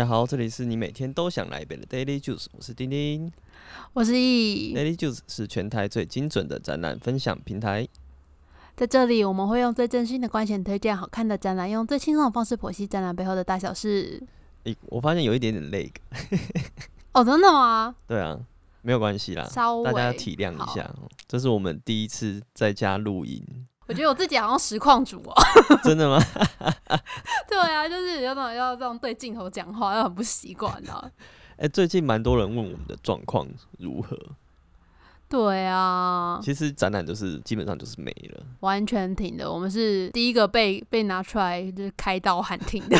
家好，这里是你每天都想来一杯的 Daily Juice，我是丁丁。我是易，Daily Juice 是全台最精准的展览分享平台。在这里我们会用最真心的观点推荐好看的展览，用最轻松的方式剖析展览背后的大小事。诶、我发现有一点点累，哦，真的吗？对啊，没有关系啦，稍微大家体谅一下。哦这是我们第一次在家录音，我觉得我自己好像实况主哦。真的吗？对啊，就是有种要这样对镜头讲话，又很不习惯啊。诶、最近蛮多人问我们的状况如何，对啊，其实展览就是基本上就是没了。完全停的。我们是第一个被被拿出来就是开刀喊停的。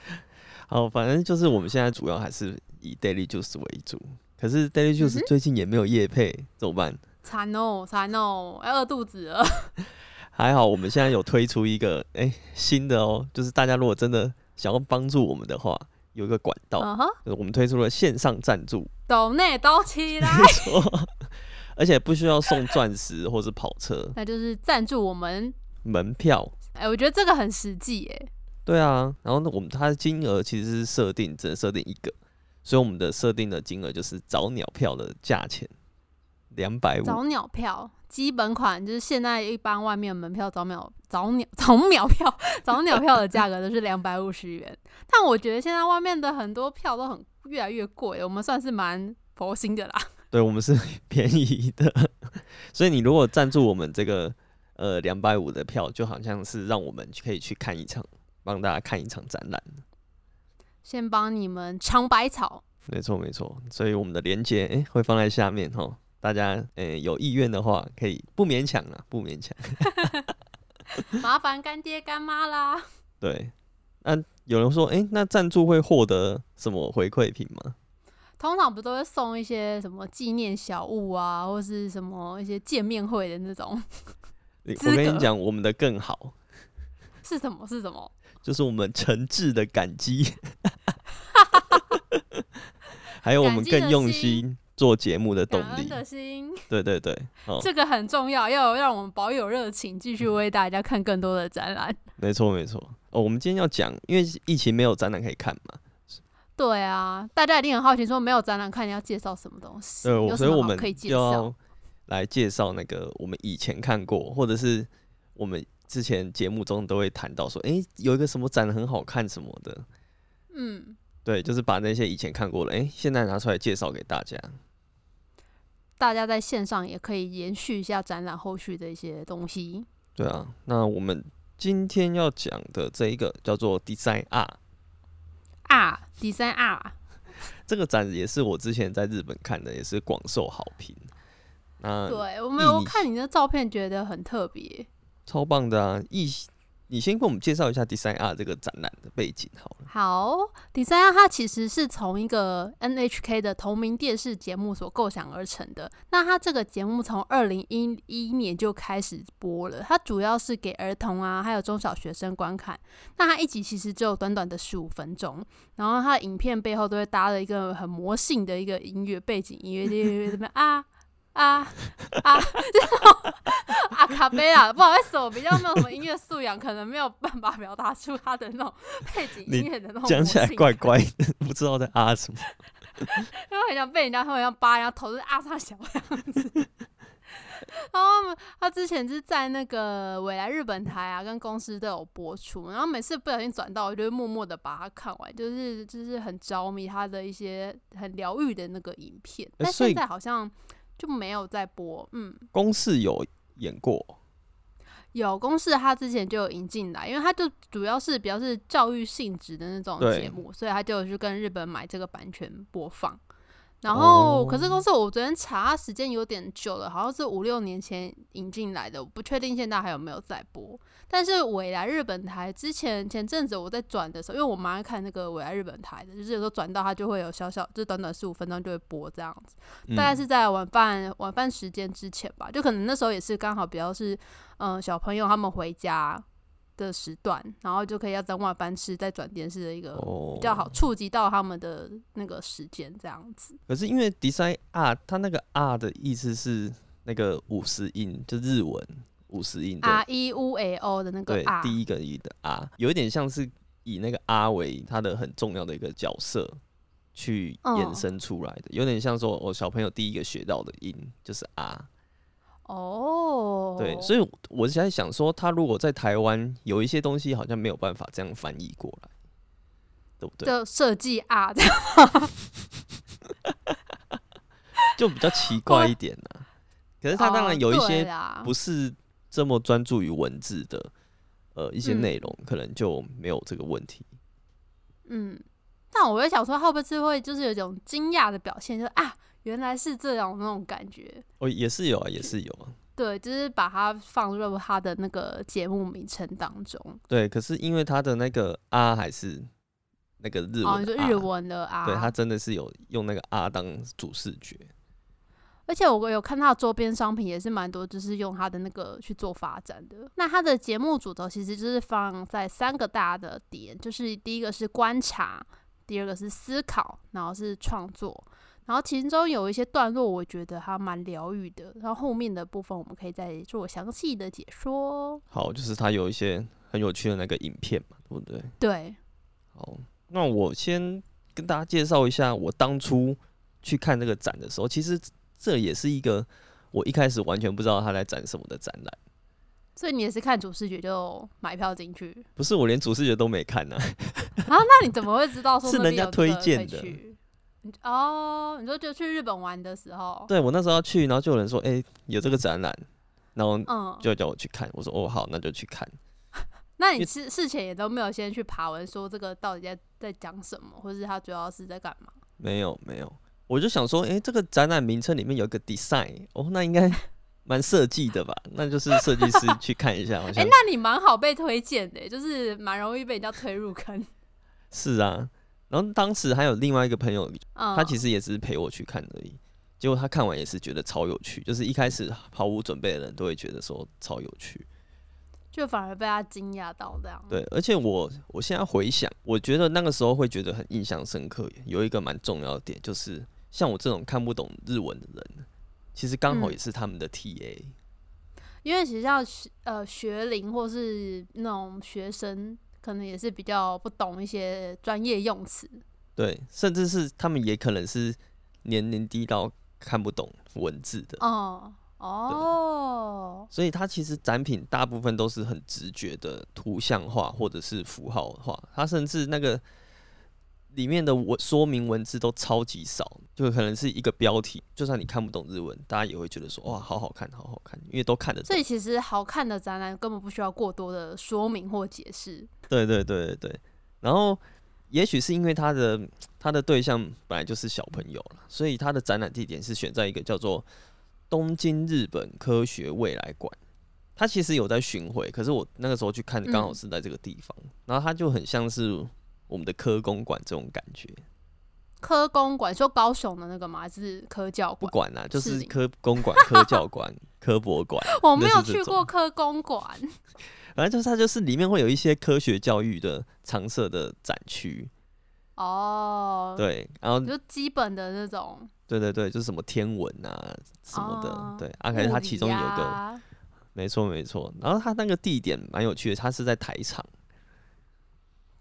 好，反正就是我们现在主要还是以 Daily Juice 为主，可是 Daily 嗯 Juice 最近也没有夜配，怎么办？惨哦，惨哦，要饿肚子了。还好，我们现在有推出一个哎、新的哦，就是大家如果真的想要帮助我们的话，有一个管道，就是我们推出了线上赞助，抖内抖起来，没错，而且不需要送钻石或是跑车。那就是赞助我们。门票。哎、我觉得这个很实际耶。对啊，然后呢，我们它的金额其实是设定只能设定一个，所以我们的设定的金额就是早鸟票的价钱两百五，早鸟票基本款就是现在一般外面门票早秒早鸟 早秒票 早鸟票的价格都是两百五十元，但我觉得现在外面的很多票都很越来越贵，我们算是蛮佛心的啦。对我们是便宜的，所以你如果赞助我们这个呃两百五的票，就好像是让我们可以去看一场，帮大家看一场展览。先帮你们尝百草，没错没错，所以我们的连接诶会放在下面哈，大家诶、有意愿的话可以不勉强啦，不勉强。麻烦干爹干妈啦。对，那、有人说诶、那赞助会获得什么回馈品吗？通常不都会送一些什么纪念小物啊，或是什么一些见面会的那种？我跟你讲，我们的更好，是什么？是什么？就是我们诚挚的感激，还有我们更用心心做节目的动力。的心。对对对，哦，这个很重要，要让我们保有热情，继续为大家看更多的展览。没错没错。哦，我们今天要讲，因为疫情没有展览可以看嘛，对啊，大家一定很好奇，说没有展览看，你要介绍什么东西？对，所以我们可以介绍？来介绍那个我们以前看过，或者是我们之前节目中都会谈到说，诶，有一个什么展很好看什么的，嗯，对，就是把那些以前看过的，诶，现在拿出来介绍给大家。大家在线上也可以延续一下展览后续的一些东西。对啊，那我们今天要讲的这一个叫做 Design R，啊，design R，，这个展也是我之前在日本看的，也是广受好评。那对我没有你看你的照片，觉得很特别。超棒的啊！一，你先跟我们介绍一下 Design R 这个展览的背景好了。好，design 它其实是从一个 NHK 的同名电视节目所构想而成的。那它这个节目从二零一一年就开始播了，它主要是给儿童啊，还有中小学生观看。那它一集其实只有短短的十五分钟，然后它的影片背后都会搭了一个很魔性的一个音乐背景音乐，就这边啊。啊啊！这种阿卡贝拉，不好意思，我比较没有什么音乐素养，可能没有办法表达出他的那种背景音乐的那种讲起来怪怪的，不知道在啊什么。因为很想被人家，他们要扒人家头，是啊上小这样子。然后他之前是在那个未来日本台啊，跟公司都有播出，然后每次不小心转到，我就会默默的把它看完，就是就是很着迷他的一些很疗愈的那个影片。但现在好像就没有在播，嗯，公式有演过，有公式他之前就有引进来，因为他就主要是比较是教育性质的那种节目，所以他就有去跟日本买这个版权播放。然后，哦可是公司我昨天查时间有点久了，好像是五六年前引进来的，我不确定现在还有没有在播。但是未来日本台之前前阵子我在转的时候，因为我蛮爱看那个未来日本台的，就是有时候转到它就会有小小，就短短十五分钟就会播这样子。嗯大概是在晚饭晚饭时间之前吧，就可能那时候也是刚好比较是嗯、呃小朋友他们回家的时段，然后就可以要等晚饭吃再转电视的一个哦比较好触及到他们的那个时间这样子。可是因为 Design R，它那个 R 的意思是那个五十音，就日文五十音的。R E U A O 的那个对 R，第一个音的 R，有一点像是以那个 R 为它的很重要的一个角色去衍嗯生出来的，有点像说我小朋友第一个学到的音就是啊。哦，对，所以我现在想说，他如果在台湾有一些东西好像没有办法这样翻译过来，对不对？就设计啊，这样就比较奇怪一点啊、可是他当然有一些不是这么专注于文字的，呃，一些嗯内容可能就没有这个问题。嗯，但我会想说，会不会是会就是有一种惊讶的表现，就是啊，原来是这样那种感觉。哦，也是有啊，也是有啊。对，就是把它放入他的那个节目名称当中。对，可是因为他的那个啊还是那个日哦，文的啊、你说日文的啊，对他真的是有用那个啊当主视觉。而且我有看他的周边商品也是蛮多，就是用他的那个去做发展的。那他的节目主轴其实就是放在三个大的点，就是第一个是观察，第二个是思考，然后是创作。然后其中有一些段落，我觉得还蛮疗愈的。然后后面的部分，我们可以再做详细的解说。好，就是他有一些很有趣的那个影片嘛，对不对？对，好，那我先跟大家介绍一下，我当初去看那个展的时候，其实这也是一个我一开始完全不知道他在展什么的展览。所以你也是看主视觉就买票进去 不是，我连主视觉都没看呢、啊？那你怎么会知道说是人家推荐的哦，你说就去日本玩的时候，对我那时候要去，然后就有人说，哎、有这个展览，然后嗯，就叫我去看。我说，哦，好，那就去看。那你事事前也都没有先去爬文说这个到底在在讲什么，或是他主要是在干嘛？没有，没有，我就想说，哎、这个展览名称里面有一个 design，哦，那应该 蛮设计的吧？那就是设计师去看一下，好哎、像、那你蛮好被推荐的，就是蛮容易被人家推入坑。是啊。然后当时还有另外一个朋友，嗯，他其实也只是陪我去看而已。结果他看完也是觉得超有趣，就是一开始毫无准备的人都会觉得说超有趣。就反而被他惊讶到这样。对，而且我我现在回想，我觉得那个时候会觉得很印象深刻。有一个蛮重要的点，就是像我这种看不懂日文的人，其实刚好嗯也是他们的 TA。因为其实像学呃学龄或是那种学生，可能也是比较不懂一些专业用词。对，甚至是他们也可能是年龄低到看不懂文字的。哦哦，所以它其实展品大部分都是很直觉的图像化或者是符号化，它甚至那个里面的文说明文字都超级少，就可能是一个标题，就算你看不懂日文，大家也会觉得说哇，好好看，好好看，因为都看得懂所以。其实好看的展览根本不需要过多的说明或解释。对对对对对。然后也许是因为他的他的对象本来就是小朋友了，所以他的展览地点是选在一个叫做东京日本科学未来馆。他其实有在巡回，可是我那个时候去看，刚好嗯是在这个地方，然后他就很像是我们的科公馆这种感觉。科公馆说高雄的那个吗？还是科教馆？不馆？管啦、就是科公馆、科教馆、科博馆，我没有去过科公馆。反正就是它就是里面会有一些科学教育的常设的展区，哦，，对，然后就基本的那种。对对对，就是什么天文啊什么的，哦。对，啊，可是它其中有一个，啊没错没错，然后它那个地点蛮有趣的，它是在台场，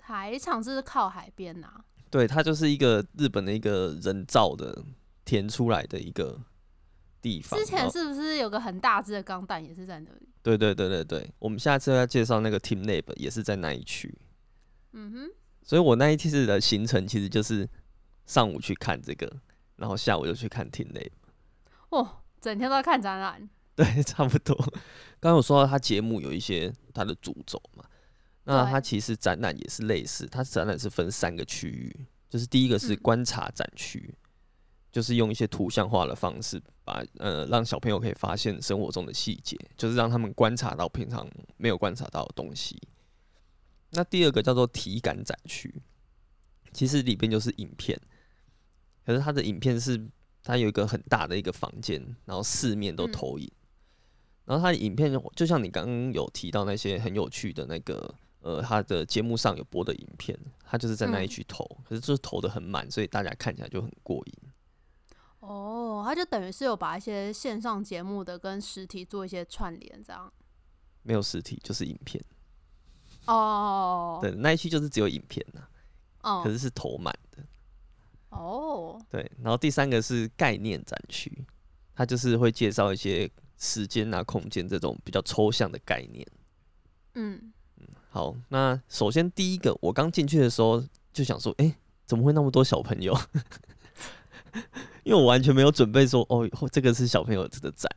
台场是靠海边呐、对，它就是一个日本的一个人造的填出来的一个地方。之前是不是有个很大只的钢弹也是在那里？对对对对对，我们下次要介绍那个 Team Lab 也是在那一区，嗯哼，所以我那一次的行程其实就是上午去看这个，然后下午就去看 Team Lab。哦，整天都在看展览。对，差不多。刚刚有说到他节目有一些他的主轴嘛，那它其实展览也是类似，它展览是分三个区域，就是第一个是嗯观察展区，就是用一些图像化的方式把呃让小朋友可以发现生活中的细节，就是让他们观察到平常没有观察到的东西。那第二个叫做体感展区，其实里边就是影片，可是它的影片是它有一个很大的一个房间，然后四面都嗯投影。然后它的影片就就像你刚刚有提到那些很有趣的那个，呃，他的节目上有播的影片，他就是在那一嗯区投，可是就是投的很满，所以大家看起来就很过瘾。哦，他就等于是有把一些线上节目的跟实体做一些串联，这样。没有实体就是影片，哦，对，那一期就是只有影片呐、哦，可是是投满的。哦，对，然后第三个是概念展区，他就是会介绍一些时间啊、空间这种比较抽象的概念。嗯，好，那首先第一个，我刚进去的时候就想说，诶，怎么会那么多小朋友？因为我完全没有准备说，哦，这个是小朋友的展，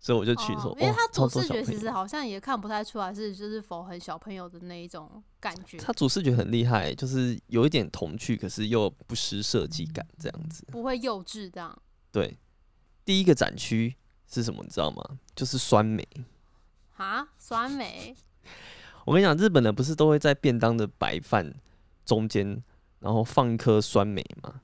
所以我就去说，哦因为哦它主视觉其实。好像也看不太出来是就是否很小朋友的那一种感觉，他主视觉很厉害，就是有一点童趣，可是又不失设计感，这样子。不会幼稚这样。对，第一个展区是什么，你知道吗？就是酸梅。啊，酸梅我跟你讲，日本人不是都会在便当的白饭中间，然后放一颗酸梅吗？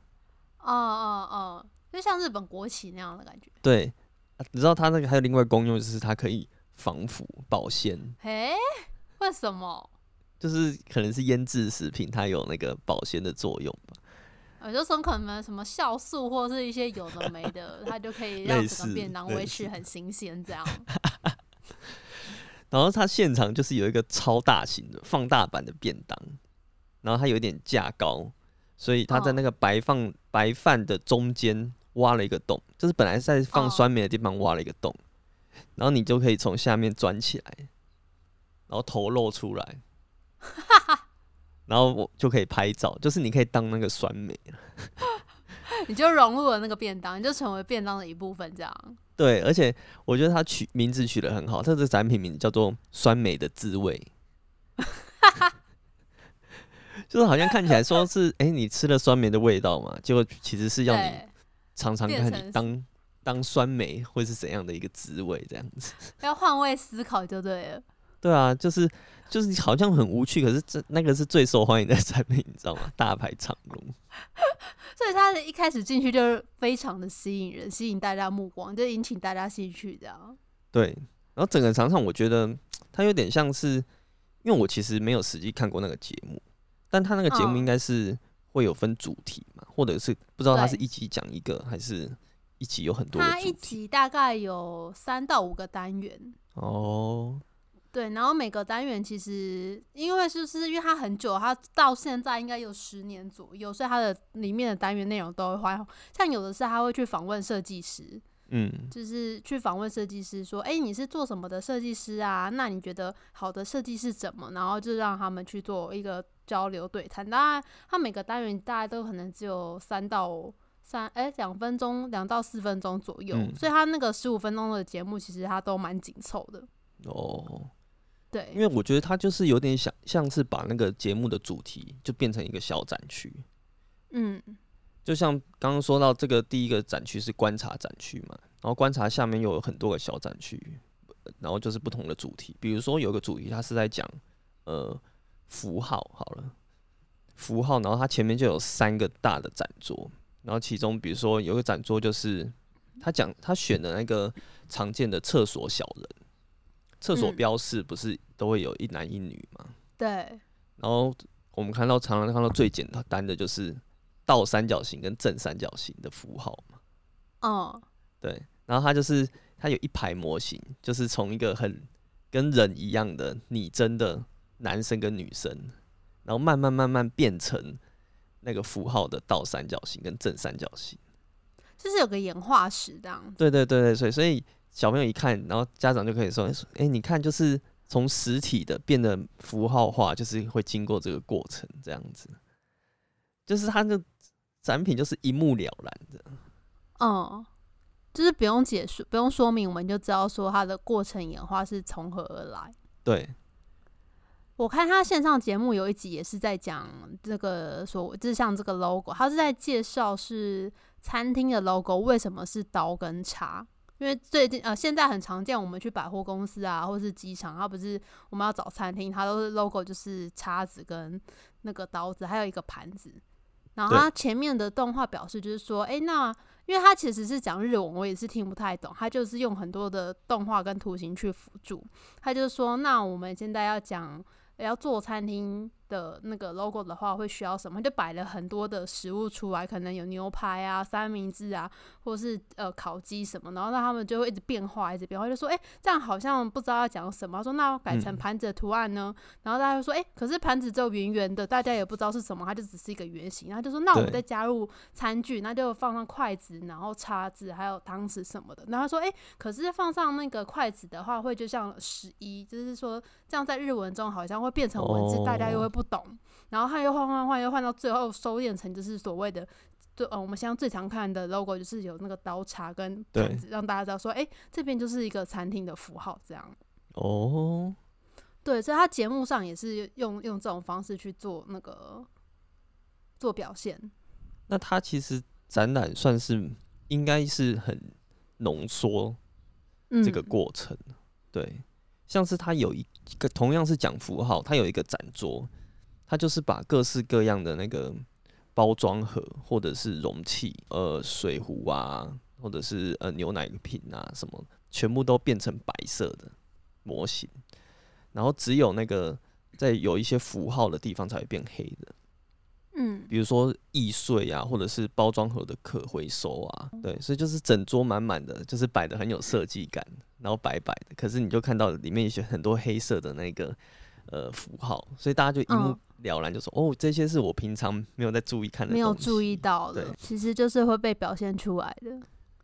哦哦哦，就像日本国旗那样的感觉。对，啊你知道它那个还有另外功用，就是它可以防腐保鲜，嘿，为什么？就是可能是腌制食品，它有那个保鲜的作用吧。我就说可能什么酵素或是一些有的没的，它就可以让整个便当类维持很新鲜这样。然后它现场就是有一个超大型的放大版的便当，然后它有点架高，所以它在那个白放、白饭的中间挖了一个洞，就是本来在放哦酸梅的地方挖了一个洞，然后你就可以从下面钻起来，然后头露出来，然后我就可以拍照，就是你可以当那个酸梅。你就融入了那个便当，你就成为便当的一部分这样。对，而且我觉得它取名字取得很好，它这个产品名字叫做“酸梅的滋味 ”，就是好像看起来说是哎、诶你吃了酸梅的味道嘛，结果其实是要你对，尝尝看你当当酸梅会是怎样的一个滋味这样子。要换位思考就对了。对啊，就是就是好像很无趣，可是这那个是最受欢迎的产品，你知道吗？大排长龙。所以他的一开始进去就是非常的吸引人，吸引大家目光，就引起大家兴趣这样。对，然后整个场场我觉得它有点像是，因为我其实没有实际看过那个节目，但他那个节目嗯应该是会有分主题嘛，或者是不知道他是一集讲一个，还是一集有很多它一。集大概有三到五个单元，哦，对，然后每个单元其实因为就是因为它很久，它到现在应该有十年左右，所以它的里面的单元内容都会换。像有的是他会去访问设计师，嗯，就是去访问设计师说，哎、你是做什么的设计师啊？那你觉得好的设计是怎么？然后就让他们去做一个交流对谈。当然，它每个单元大概都可能只有三到三，哎、两分钟，两到四分钟左右，嗯所以他那个十五分钟的节目其实他都蛮紧凑的。哦，对，因为我觉得他就是有点想像是把那个节目的主题就变成一个小展区，嗯，就像刚刚说到这个第一个展区是观察展区嘛，然后观察下面又有很多个小展区，然后就是不同的主题，比如说有个主题它是在讲呃符号好了，符号，然后它前面就有三个大的展桌，然后其中比如说有个展桌就是他讲他选的那个常见的厕所小人，厕所嗯。标示不是都会有一男一女吗，对，然后我们看到常常看到最简单的就是倒三角形跟正三角形的符号嘛，哦，对，然后它就是它有一排模型，就是从一个很跟人一样的拟真的男生跟女生，然后慢慢慢慢变成那个符号的倒三角形跟正三角形。就是有个演化史这样子。对对对对，所以所以小朋友一看，然后家长就可以说：“哎、你看，就是从实体的变得符号化，就是会经过这个过程，这样子，就是它的展品就是一目了然的。嗯，就是不用解释，不用说明，我们就知道说它的过程演化是从何而来。对，我看他线上节目有一集也是在讲这个说，就是像这个 logo，他是在介绍是餐厅的 logo 为什么是刀跟叉。因为最近呃，现在很常见，我们去百货公司啊，或是机场，它不是我们要找餐厅，它都是 logo 就是叉子跟那个刀子，还有一个盘子。然后它前面的动画表示就是说，诶，那因为它其实是讲日文，我也是听不太懂，它就是用很多的动画跟图形去辅助。它就说，那我们现在要讲要做餐厅的那个 logo 的话，会需要什么？就摆了很多的食物出来，可能有牛排啊、三明治啊，或是呃烤鸡什么，然后让他们就会一直变化，一直变化，就说哎，这样好像不知道要讲什么。说那改成盘子的图案呢？然后大家就说哎，可是盘子只有圆圆的，大家也不知道是什么，它就只是一个圆形。然后就说那我们再加入餐具，那就放上筷子，然后叉子，还有汤匙什么的。然后说哎，可是放上那个筷子的话，会就像十一，就是说这样在日文中好像会变成文字，大家又会。不懂，然后他又换换换，又换到最后收敛成就是所谓的，就呃，我们现在最常看的 logo 就是有那个刀叉跟盘子，让大家知道说，哎，这边就是一个餐厅的符号，这样。哦，对，所以他节目上也是用用这种方式去做那个做表现。那他其实展览算是应该是很浓缩这个过程，对，像是他有一个同样是讲符号，他有一个展桌。它就是把各式各样的那个包装盒，或者是容器，呃，水壶啊，或者是呃牛奶瓶啊，什么，全部都变成白色的模型，然后只有那个在有一些符号的地方才会变黑的。嗯，比如说易碎啊，或者是包装盒的可回收啊，对，所以就是整桌满满的，就是摆的很有设计感，然后白白的，可是你就看到里面一些很多黑色的那个。呃，符号，所以大家就一目了然，就说哦，这些是我平常没有在注意看的，没有注意到的，其实就是会被表现出来的。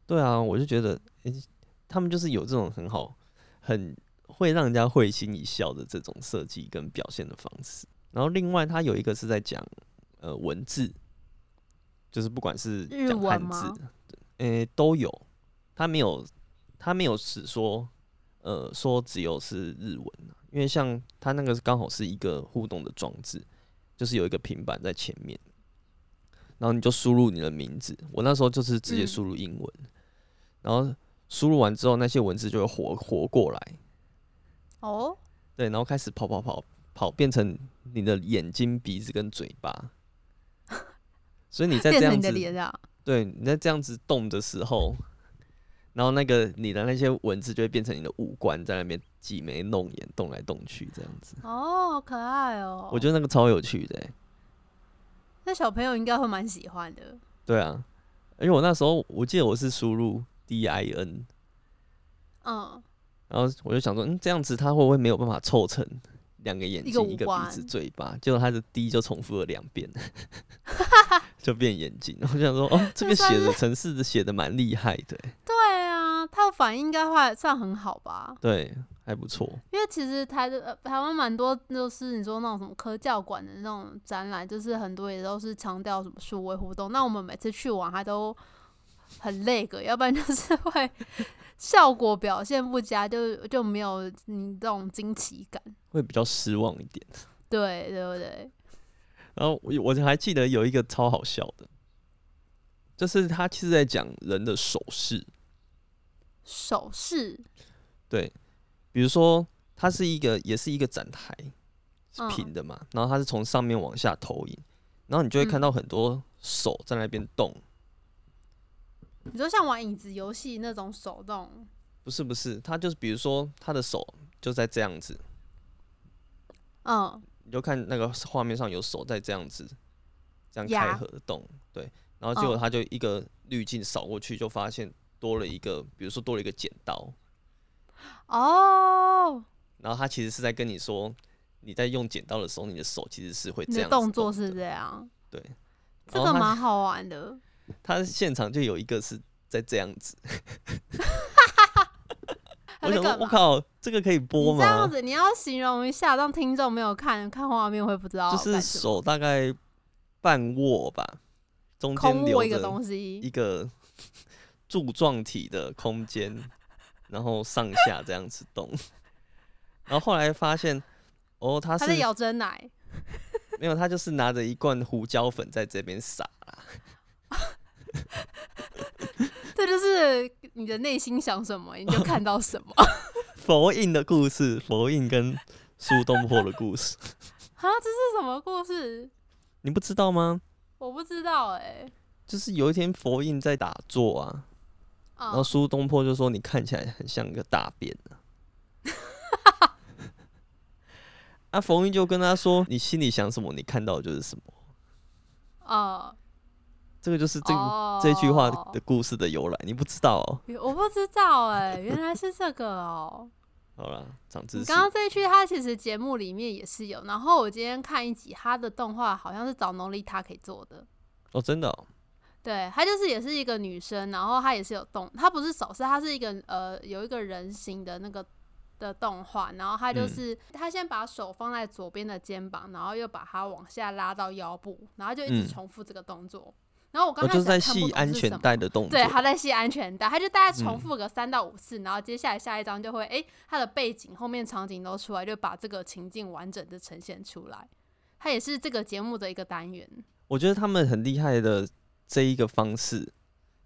对啊，我就觉得，诶，他们就是有这种很好、很会让人家会心一笑的这种设计跟表现的方式。然后另外，他有一个是在讲呃文字，就是不管是讲汉字，诶都有，他没有他没有只说呃说只有是日文。因为像它那个刚好是一个互动的装置，就是有一个平板在前面，然后你就输入你的名字。我那时候就是直接输入英文，然后输入完之后，那些文字就会活活过来。哦，对，然后开始跑跑跑跑，变成你的眼睛、鼻子跟嘴巴。所以你在这样子，对，你在这样子动的时候。然后那个你的那些文字就会变成你的五官在那边挤眉弄眼动来动去这样子哦，好可爱哦！我觉得那个超有趣的，那小朋友应该会蛮喜欢的。对啊，因为我那时候我记得我是输入 D I N，嗯，然后我就想说，嗯，这样子他会不会没有办法凑成两个眼睛、一个鼻子、嘴巴？结果他的 D 就重复了两遍，就变眼睛。我想说，哦，这个写的城市的写的蛮厉害的，对。他的反应应该会算很好吧？对，还不错。因为其实台的台湾蛮多，就是你说那种什么科教馆的那种展览，就是很多也都是强调什么数位互动。那我们每次去玩，还都很累个，要不然就是会 效果表现不佳，就就没有你这种惊奇感，会比较失望一点。对，对不对？然后我我还记得有一个超好笑的，就是他其实在讲人的手势。手势，对，比如说它是一个，也是一个展台，是平的嘛，然后它是从上面往下投影，然后你就会看到很多手在那边动。你说像玩影子游戏那种手动？不是不是，他就是比如说他的手就在这样子，嗯，你就看那个画面上有手在这样子，这样开合的动，对，然后结果他就一个滤镜扫过去，就发现。多了一个，比如说多了一个剪刀，哦，然后他其实是在跟你说，你在用剪刀的时候，你的手其实是会这样，动作是这样，对，这个蛮好玩的。他现场就有一个是在这样子，我想，我靠，这个可以播吗？这样子你要形容一下，让听众没有看看画面会不知道，就是手大概半握吧，中间留一个东西，一个。柱状体的空间，然后上下这样子动，然后后来发现，哦，他是在咬真奶，没有，他就是拿着一罐胡椒粉在这边撒啦这就是你的内心想什么，你就看到什么。佛印的故事，佛印跟苏东坡的故事。啊，这是什么故事？你不知道吗？我不知道哎。就是有一天佛印在打坐啊。然后苏东坡就说：“你看起来很像一个大便 啊，冯玉就跟他说：“你心里想什么，你看到的就是什么。哦，”这个就是这这句话的故事的由来，你不知道哦？我不知道哎、原来是这个哦。好了，长知识。你刚刚这一句，它其实节目里面也是有。然后我今天看一集，它的动画好像是找农丽塔可以做的。哦，真的、哦，对，她就是也是一个女生，然后她也是有动，她不是手势，她是一个呃有一个人形的那个的动画，然后她就嗯是她先把手放在左边的肩膀，然后又把它往下拉到腰部，然后就一直嗯重复这个动作。然后我刚我开就是在系安全带的动作。对，他在系安全带，他就大概重嗯复个三到五次，然后接下来下一张就会，诶，他的背景后面场景都出来，就把这个情境完整的呈现出来。它也是这个节目的一个单元。我觉得他们很厉害的这一个方式，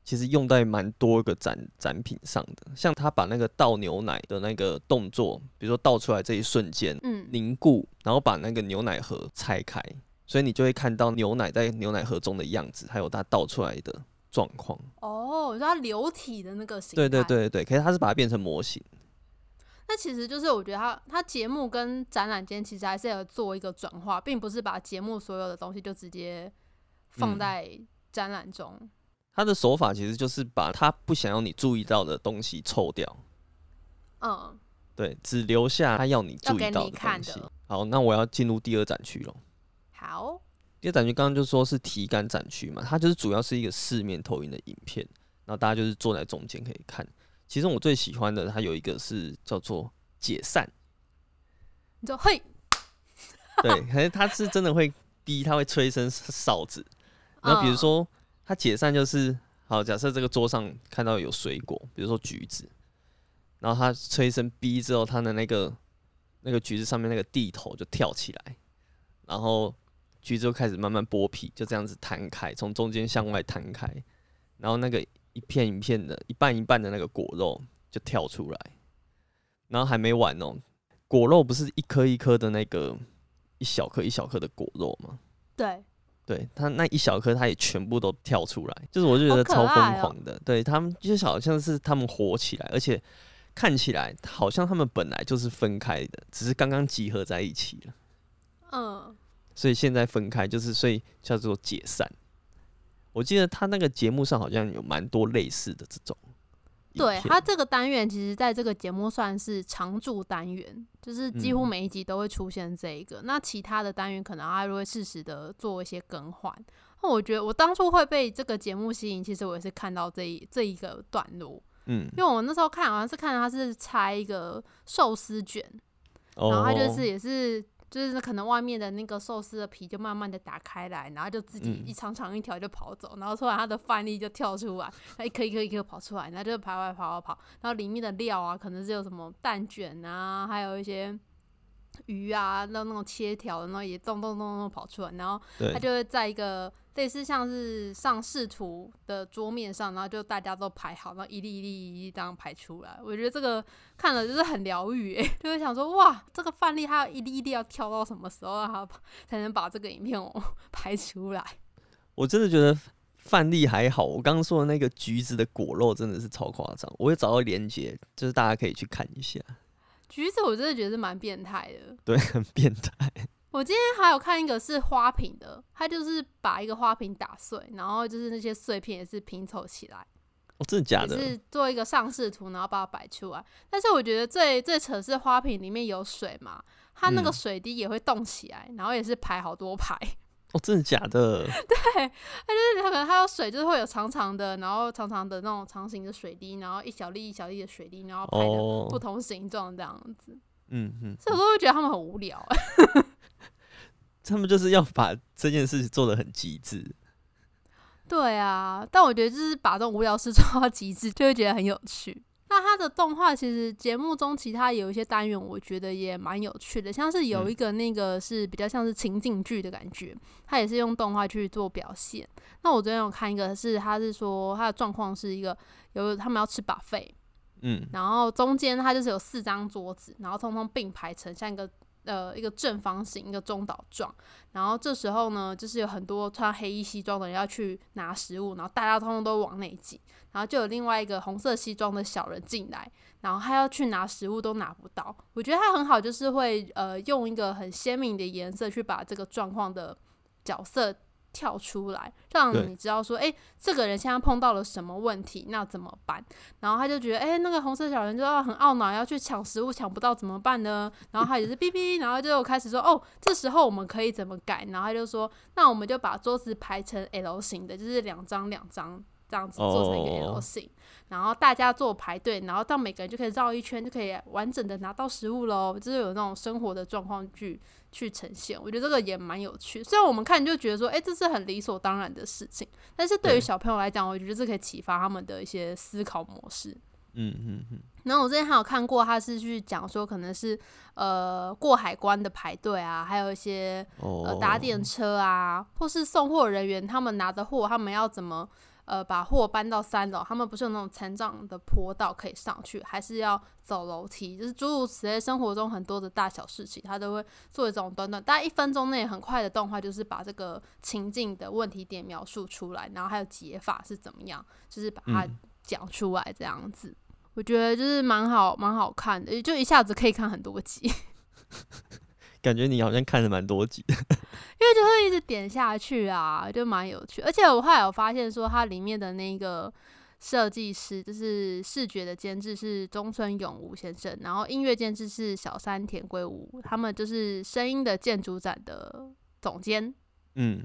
其实用在蛮多个展展品上的。像他把那个倒牛奶的那个动作，比如说倒出来这一瞬间嗯，凝固，然后把那个牛奶盒拆开，所以你就会看到牛奶在牛奶盒中的样子，还有它倒出来的状况。哦，你说它流体的那个形对对态。对对，可是它是把它变成模型。那其实就是我觉得他他节目跟展览间其实还是有做一个转化，并不是把节目所有的东西就直接放嗯在展览中。他的手法其实就是把他不想要你注意到的东西抽掉，嗯，对，只留下他要你注意到的东西。好，那我要进入第二展区了。好，第二展区刚刚就说是体感展区嘛，它就是主要是一个四面投影的影片，然后大家就是坐在中间可以看。其实我最喜欢的，它有一个是叫做解散，你说嘿，对，可是它是真的会逼，它会吹一声哨子。然后比如嗯。说它解散就是，好，假设这个桌上看到有水果，比如说橘子，然后它吹一声 B 之后，它的那个那个橘子上面那个地头就跳起来，然后橘子就开始慢慢剥皮，就这样子摊开，从中间向外摊开，然后那个一片一片的、一半一半的那个果肉就跳出来，然后还没完哦，果肉不是一颗一颗的那个一小颗一小颗的果肉吗？对，对他那一小颗，他也全部都跳出来，就是我就觉得超疯狂的。对他们，就是好像是他们活起来，而且看起来好像他们本来就是分开的，只是刚刚集合在一起了。嗯，所以现在分开，就是所以叫做解散。我记得他那个节目上好像有蛮多类似的这种。对，它这个单元其实在这个节目算是常驻单元，就是几乎嗯每一集都会出现这一个。那其他的单元可能它就会适时的做一些更换。那我觉得我当初会被这个节目吸引，其实我也是看到这一这一个段落，嗯，因为我那时候看好像是看到他是拆一个寿司卷，哦，然后他就是也是。就是可能外面的那个寿司的皮就慢慢的打开来，然后就自己嗯。一长长一条就跑走，然后突然它的饭粒就跳出来，它一颗一颗一颗跑出来，然后就跑跑跑跑跑，然后里面的料啊，可能是有什么蛋卷啊，还有一些鱼啊，那那种切条的，然后也咚咚咚咚跑出来，然后对它就会在一个类似像是上视图的桌面上，然后就大家都排好，然后一粒一粒一粒这样排出来。我觉得这个看了就是很疗愈，诶，就会想说哇，这个范例它一粒一粒要挑到什么时候，让它才能把这个影片 哦排出来？我真的觉得范例还好。我刚刚说的那个橘子的果肉真的是超夸张，我会找到连接，就是大家可以去看一下。橘子我真的觉得是蛮变态的。对，很变态。我今天还有看一个是花瓶的，它就是把一个花瓶打碎，然后就是那些碎片也是拼凑起来。哦，真的假的？也是做一个上视图，然后把它摆出来。但是我觉得最最扯是花瓶里面有水嘛，它那个嗯水滴也会动起来，然后也是排好多排。哦，真的假的？就是它可能它有水，就是会有长长的，然后长长的那种长形的水滴，然后一小粒一小粒的水滴，然后排的哦不，同形状这样子。嗯嗯，所以我都会觉得他们很无聊、欸。他们就是要把这件事情做的很极致。对啊，但我觉得就是把这种无聊事做到极致，就会觉得很有趣。那它的动画其实节目中其他有一些单元，我觉得也蛮有趣的，像是有一个那个是比较像是情景剧的感觉，它也是用动画去做表现。那我昨天有看一个是，他是说他的状况是一个有他们要吃把费，嗯，然后中间它就是有四张桌子，然后通通并排成像一个呃一个正方形，一个中岛状。然后这时候呢，就是有很多穿黑衣西装的人要去拿食物，然后大家通通都往内挤。然后就有另外一个红色西装的小人进来，然后他要去拿食物都拿不到。我觉得他很好，就是会呃用一个很鲜明的颜色去把这个状况的角色。跳出来，让你知道说，哎，这个人现在碰到了什么问题，那怎么办？然后他就觉得，哎，那个红色小人就要很懊恼，要去抢食物，抢不到怎么办呢？然后他也是哔哔，然后就开始说，哦，这时候我们可以怎么改？然后他就说，那我们就把桌子排成 L 型的，就是两张两张。这样子做成一个 L 型，然后大家做排队，然后到每个人就可以绕一圈，就可以完整的拿到食物喽。就是有那种生活的状况去去呈现，我觉得这个也蛮有趣。虽然我们看就觉得说，哎，这是很理所当然的事情，但是对于小朋友来讲，我觉得这可以启发他们的一些思考模式。嗯嗯嗯。然后我之前还有看过，他是去讲说，可能是呃过海关的排队啊，还有一些呃搭电车啊，或是送货人员他们拿的货，他们要怎么。呃，把货搬到三楼，他们不是有那种残障的坡道可以上去，还是要走楼梯？就是诸如此类，生活中很多的大小事情，他都会做一种短短大概一分钟内很快的动画，就是把这个情境的问题点描述出来，然后还有解法是怎么样，就是把它讲出来这样子。我觉得就是蛮好，蛮好看的，就一下子可以看很多集。感觉你好像看了蛮多集，因为就会一直点下去啊，就蛮有趣。而且我后来有发现说，它里面的那个设计师就是视觉的监制是中村永吾先生，然后音乐监制是小山田圭吾，他们就是声音的建筑展的总监。嗯，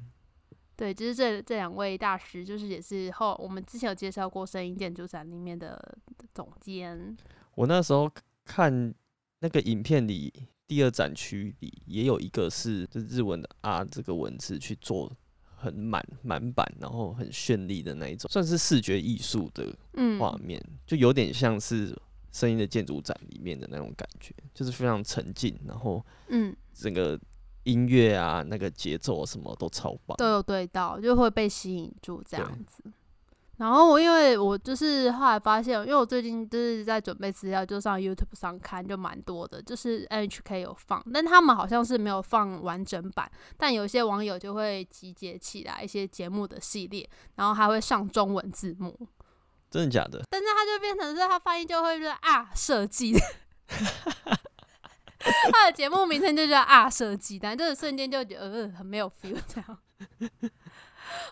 对，就是这这两位大师，就是也是后我们之前有介绍过声音建筑展里面的总监。我那时候看那个影片里。第二展区里也有一个是，就日文的啊这个文字去做很满满版，然后很绚丽的那一种，算是视觉艺术的画面，就有点像是声音的建筑展里面的那种感觉，就是非常沉静，然后嗯，整个音乐啊那个节奏什么都超棒，都有对到，就会被吸引住这样子。然后我因为我就是后来发现，因为我最近就是在准备资料，就上 YouTube 上看，就蛮多的，就是 NHK 有放，但他们好像是没有放完整版。但有些网友就会集结起来一些节目的系列，然后还会上中文字幕。真的假的？但是他就变成是他翻译就会是啊设计，他的节目名称就叫啊设计，但这个瞬间就觉得呃很没有 feel 这样。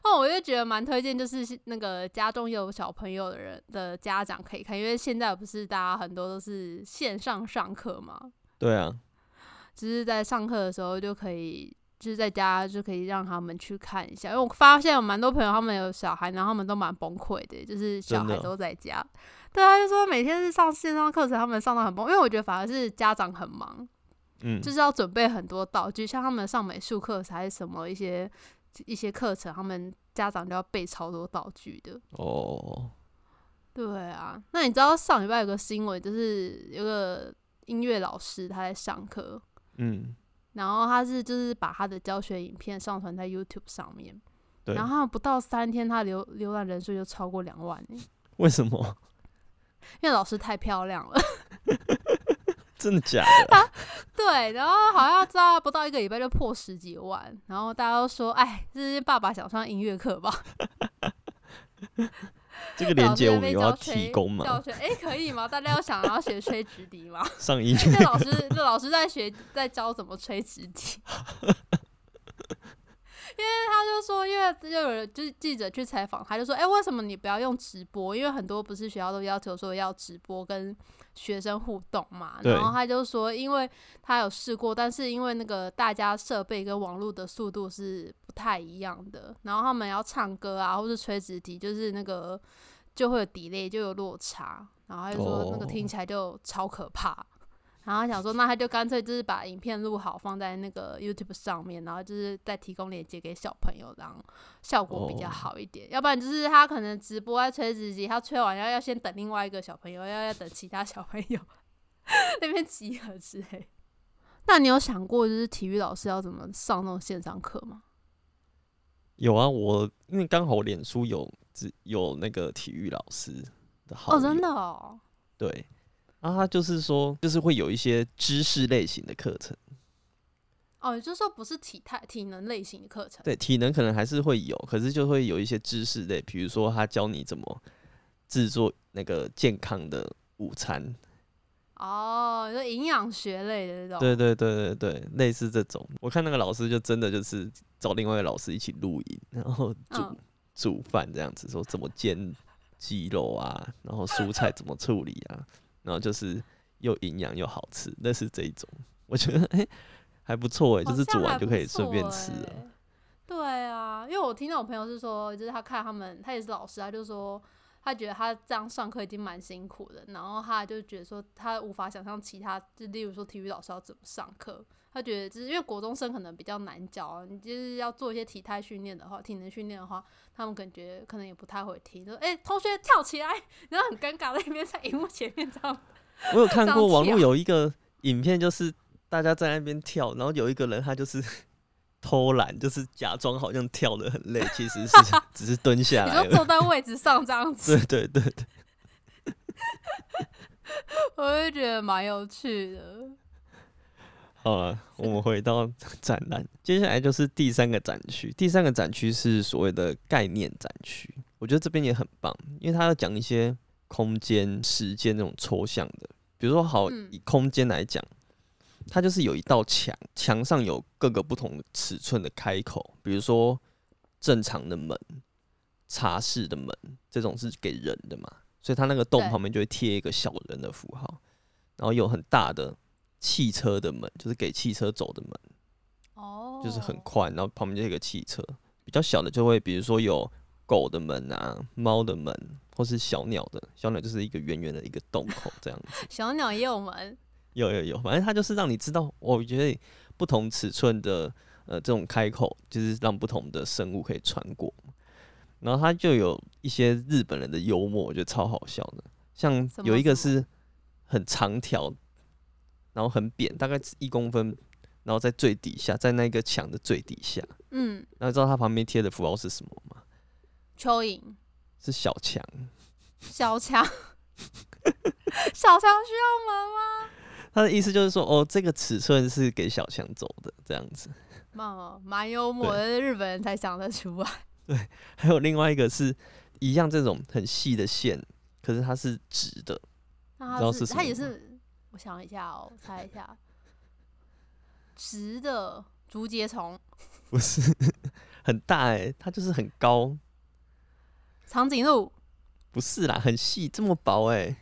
哦，我就觉得蛮推荐，就是那个家中有小朋友的人的家长可以看，因为现在不是大家很多都是线上上课嘛。对啊，只是在上课的时候就可以，就是在家就可以让他们去看一下。因为我发现有蛮多朋友他们有小孩，然后他们都蛮崩溃的，就是小孩都在家。对啊，就说每天是上线上课程，他们上到很崩，因为我觉得反而是家长很忙，嗯，就是要准备很多道具，像他们上美术课还是什么一些。一些课程，他们家长都要备超多道具的哦。对啊，那你知道上礼拜有个新闻，就是有个音乐老师他在上课，嗯，然后他是就是把他的教学影片上传在 YouTube 上面，然后不到三天，他浏浏览人数就超过两万为什么？因为老师太漂亮了。真的假的？对，然后好像知道不到一个礼拜就破十几万，然后大家都说：“哎，这是爸爸想上音乐课吧？” 这个链接我们要提供吗？教学哎，可以吗？大家要想要学吹直笛吗？上音乐老师，那老师在学，在教怎么吹直笛。因为他就说，因为就有人就是记者去采访，他就说：“哎，为什么你不要用直播？因为很多不是学校都要求说要直播跟学生互动嘛。”然后他就说，因为他有试过，但是因为那个大家设备跟网络的速度是不太一样的，然后他们要唱歌啊，或是吹直笛，就是那个就会有 delay，就有落差。然后他就说，那个听起来就超可怕。然后想说，那他就干脆就是把影片录好放在那个 YouTube 上面，然后就是再提供链接给小朋友，这样效果比较好一点。要不然就是他可能直播在吹自己，他吹完要要先等另外一个小朋友，要要等其他小朋友 那边集合之类。那你有想过，就是体育老师要怎么上那种线上课吗？有啊，我因为刚好脸书有只有那个体育老师的号哦，真的哦，对。然后他就是说，就是会有一些知识类型的课程，哦，也就是说不是体态体能类型的课程。对，体能可能还是会有，可是就会有一些知识类，比如说他教你怎么制作那个健康的午餐。哦，就营养学类的那种。对对对对对，类似这种。我看那个老师就真的就是找另外一个老师一起录音，然后煮、嗯煮饭这样子，说怎么煎鸡肉啊，然后蔬菜怎么处理啊，然后就是又营养又好吃，那是这一种。我觉得哎、还不错哎、就是煮完就可以顺便吃了。对啊，因为我听到我朋友是说，就是他看他们，他也是老师，他就说他觉得他这样上课已经蛮辛苦的，然后他就觉得说他无法想象其他，就例如说体育老师要怎么上课。他觉得就是因为国中生可能比较难教，你就是要做一些体态训练的话，体能训练的话，他们感觉可能也不太会听。说哎、同学跳起来，然后很尴尬在那边在荧幕前面这样。我有看过网络有一个影片，就是大家在那边跳，然后有一个人他就是偷懒，就是假装好像跳的很累，其实是只是蹲下来你。就坐在位置上这样子，对对对对，我就觉得蛮有趣的。好了，我们回到展览，接下来就是第三个展区。第三个展区是所谓的概念展区，我觉得这边也很棒，因为它要讲一些空间、时间那种抽象的。比如说，好嗯以空间来讲，它就是有一道墙，墙上有各个不同尺寸的开口，比如说正常的门、茶室的门，这种是给人的嘛，所以它那个洞旁边就会贴一个小人的符号，然后有很大的汽车的门，就是给汽车走的门，哦，就是很宽，然后旁边就有一个汽车。比较小的就会，比如说有狗的门啊、猫的门，或是小鸟的，小鸟就是一个圆圆的一个洞口这样子。小鸟也有门，有有有，反正它就是让你知道，我觉得不同尺寸的呃这种开口，就是让不同的生物可以穿过。然后它就有一些日本人的幽默，我觉得超好笑的。像有一个是很长条，然后很扁，大概一公分，然后在最底下，在那个墙的最底下。嗯，那知道它旁边贴的符号是什么吗？蚯蚓、是小强。小强，小强需要门吗？他的意思就是说，哦，这个尺寸是给小强走的，这样子。蛮蛮幽默的，日本人才想得出来。对还有另外一个是一样这种很细的线，可是它是直的，那它是它也是，我想一下哦，我猜一下，直的竹节虫、不是很大哎、它就是很高，长颈鹿。不是啦，很细，这么薄哎、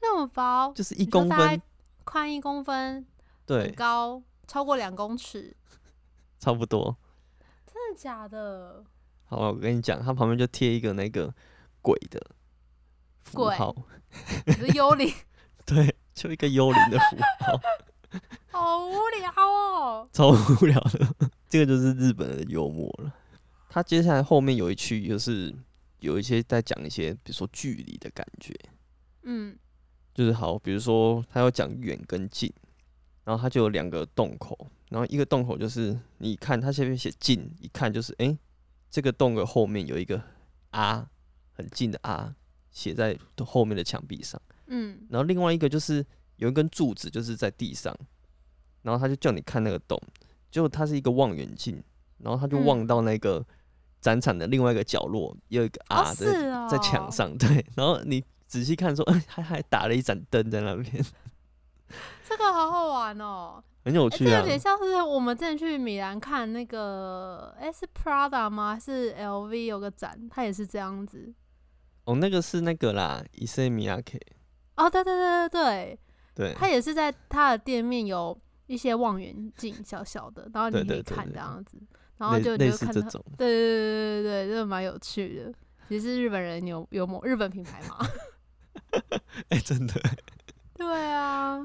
那么薄，就是一公分宽一公分，对，高超过两公尺，差不多。真的假的？好，我跟你讲，它旁边就贴一个那个鬼的符鬼号，你是幽灵，对，就一个幽灵的符号，好无聊哦。超无聊的。这个就是日本人的幽默了。他接下来后面有一区，就是有一些在讲一些，比如说距离的感觉，嗯，就是好，比如说他要讲远跟近，然后他就有两个洞口，然后一个洞口就是你看他下面写近，一看就是诶，这个洞的后面有一个啊，很近的啊，写在后面的墙壁上，嗯，然后另外一个就是有一根柱子就是在地上，然后他就叫你看那个洞，结果它是一个望远镜，然后他就望嗯。到那个展场的另外一个角落有一个啊哦在、是哦，在墙上，对，然后你仔细看说，哎、还还打了一盏灯在那边，这个好好玩哦。很有趣啊有。点像是我们之前去米兰看那个，哎、是 Prada 吗？还是 LV 有个展，它也是这样子。哦，那个是那个啦，伊塞米亚 K，哦，对对对对对，对，它也是在它的店面有一些望远镜，小小的，然后你可以看这样子，然后就你就看到，似这种，对对对对对对，这个蛮有趣的。其实是日本人有有某，日本品牌嘛。哎、真的，对啊，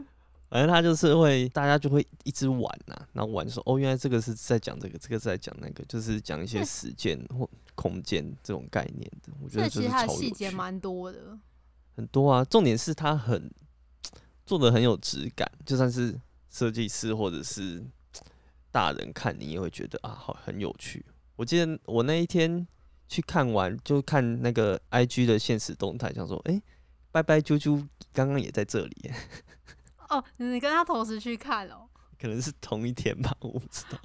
反正他就是会，大家就会一直玩呐、然后玩说，哦，原来这个是在讲这个，这个是在讲那个，就是讲一些对时间或空间这种概念的。我觉得其实它的细节蛮多的。很多啊，重点是他很做的很有质感，就算是设计师或者是大人看，你也会觉得啊，好很有趣。我记得我那一天去看完，就看那个 IG 的现实动态，想说，哎、拜拜啾啾刚刚也在这里，哦，你跟他同时去看哦。可能是同一天吧，我不知道。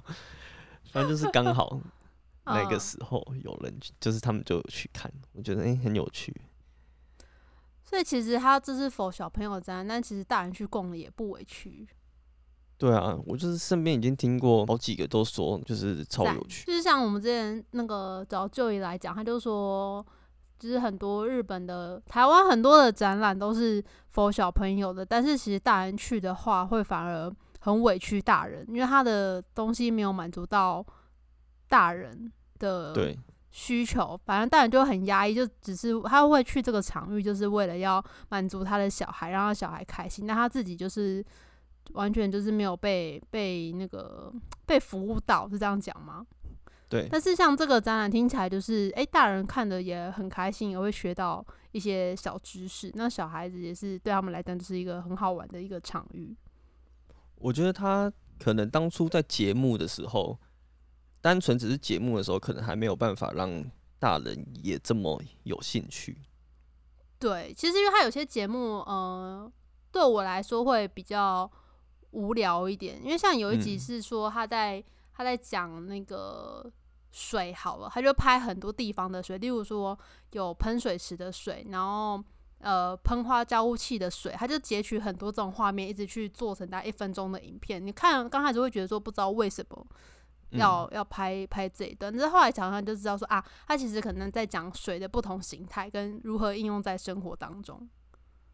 反正就是刚好 那个嗯时候有人去，就是他们就有去看，我觉得诶很有趣。所以其实他这是否小朋友的展，但其实大人去逛了也不委屈，对啊，我就是身边已经听过好几个都说，就是超有趣。就是像我们之前那个找就医来讲，他就说，就是很多日本的、台湾很多的展览都是 for 小朋友的，但是其实大人去的话，会反而很委屈大人，因为他的东西没有满足到大人的，需求，反正大人就很压抑，就只是他会去这个场域，就是为了要满足他的小孩，让他小孩开心，那他自己就是完全就是没有被被那个被服务到，是这样讲吗？对，但是像这个展览听起来就是，哎，大人看的也很开心，也会学到一些小知识。那小孩子也是对他们来讲，就是一个很好玩的一个场域。我觉得他可能当初在节目的时候，单纯只是节目的时候，可能还没有办法让大人也这么有兴趣。对，其实因为他有些节目，呃，对我来说会比较无聊一点，因为像有一集嗯是说他在、他在讲那个水好了，他就拍很多地方的水，例如说有喷水池的水，然后呃喷花交互器的水，他就截取很多这种画面，一直去做成大概一分钟的影片。你看刚开始会觉得说不知道为什么。嗯要要拍拍这一段，但是后来想想就知道说啊，他其实可能在讲水的不同形态跟如何应用在生活当中。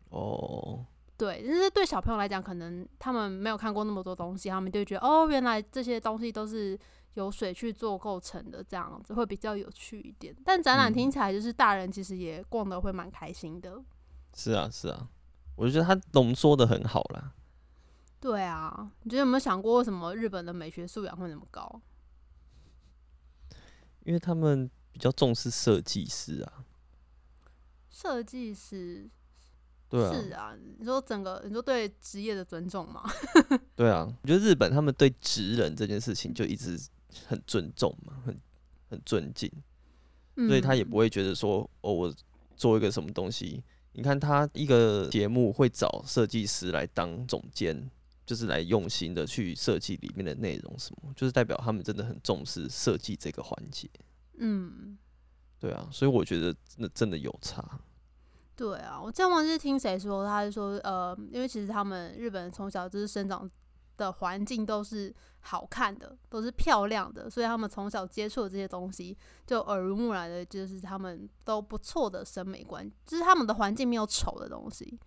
哦，对，但是对小朋友来讲，可能他们没有看过那么多东西，他们就觉得哦，原来这些东西都是由水去做构成的，这样子会比较有趣一点。但展览嗯听起来就是大人其实也逛的会蛮开心的。是啊，是啊，我觉得它浓缩的很好啦。对啊，你觉得有没有想过为什么日本的美学素养会那么高？因为他们比较重视设计师啊，设计师对啊，是啊，你说整个你说对职业的尊重嘛？对啊，我觉得日本他们对职人这件事情就一直很尊重嘛，很很尊敬，所以他也嗯不会觉得说哦，我做一个什么东西，你看他一个节目会找设计师来当总监，就是来用心的去设计里面的内容什么，就是代表他们真的很重视设计这个环节。嗯，对啊，所以我觉得那真的有差。对啊，我之前忘记是听谁说，他是说，呃，因为其实他们日本人从小就是生长的环境都是好看的，都是漂亮的，所以他们从小接触的这些东西，就耳濡目染的，就是他们都不错的审美观，就是他们的环境没有丑的东西。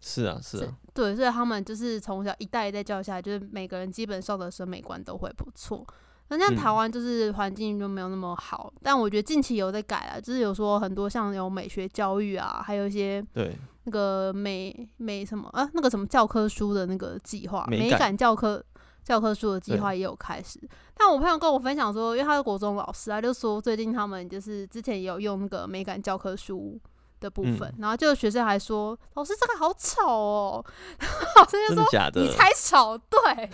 是啊，是是啊，对，所以他们就是从小一代一代教下来，就是每个人基本上的审美观都会不错。那像台嗯湾就是环境就没有那么好，但我觉得近期有在改啊，就是有说很多像有美学教育啊，还有一些对，那个美美什么啊，那个什么教科书的那个计划，美美感感教科教科书的计划也有开始。但我朋友跟我分享说，因为他是国中老师，啊就说最近他们就是之前也有用那个美感教科书的部分，嗯。然后就学生还说老师这个好丑哦，老师就说的的？你才丑，对，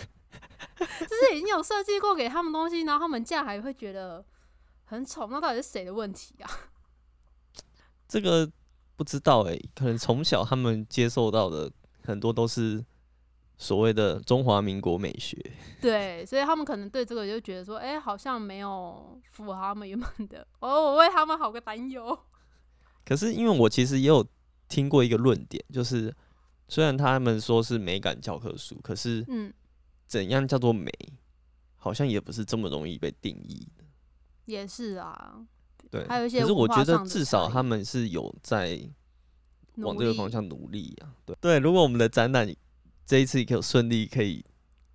就是已经有设计过给他们东西，然后他们竟然还会觉得很丑，那到底是谁的问题啊？这个不知道哎、可能从小他们接受到的很多都是所谓的中华民国美学。对，所以他们可能对这个就觉得说，哎、好像没有符合他们原本的，哦，我为他们好个担忧。可是因为我其实也有听过一个论点，就是虽然他们说是美感教科书，可是嗯，怎样叫做美，好像也不是这么容易被定义的。也是啊，对，还有一些可是我觉得至少他们是有在往这个方向努力啊。对。对，如果我们的展览这一次可以顺利可以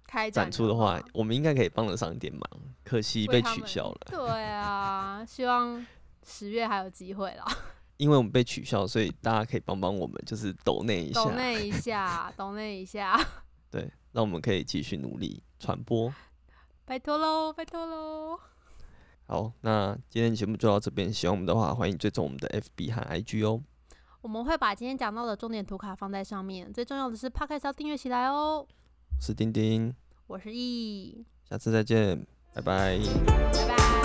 开展出的话，我们应该可以帮得上一点忙。可惜被取消了，对啊，希望十月还有机会啦，因为我们被取消，所以大家可以帮帮我们，就是抖那一下。抖，那一下，抖那一下，对，让我们可以继续努力传播。拜托喽，拜托喽。好，那今天节目就到这边。喜欢我们的话，欢迎追踪我们的 FB 和 IG 哦。我们会把今天讲到的重点图卡放在上面，最重要的是 Podcast 要订阅起来哦。我是丁丁，我是易，下次再见，拜拜。拜拜。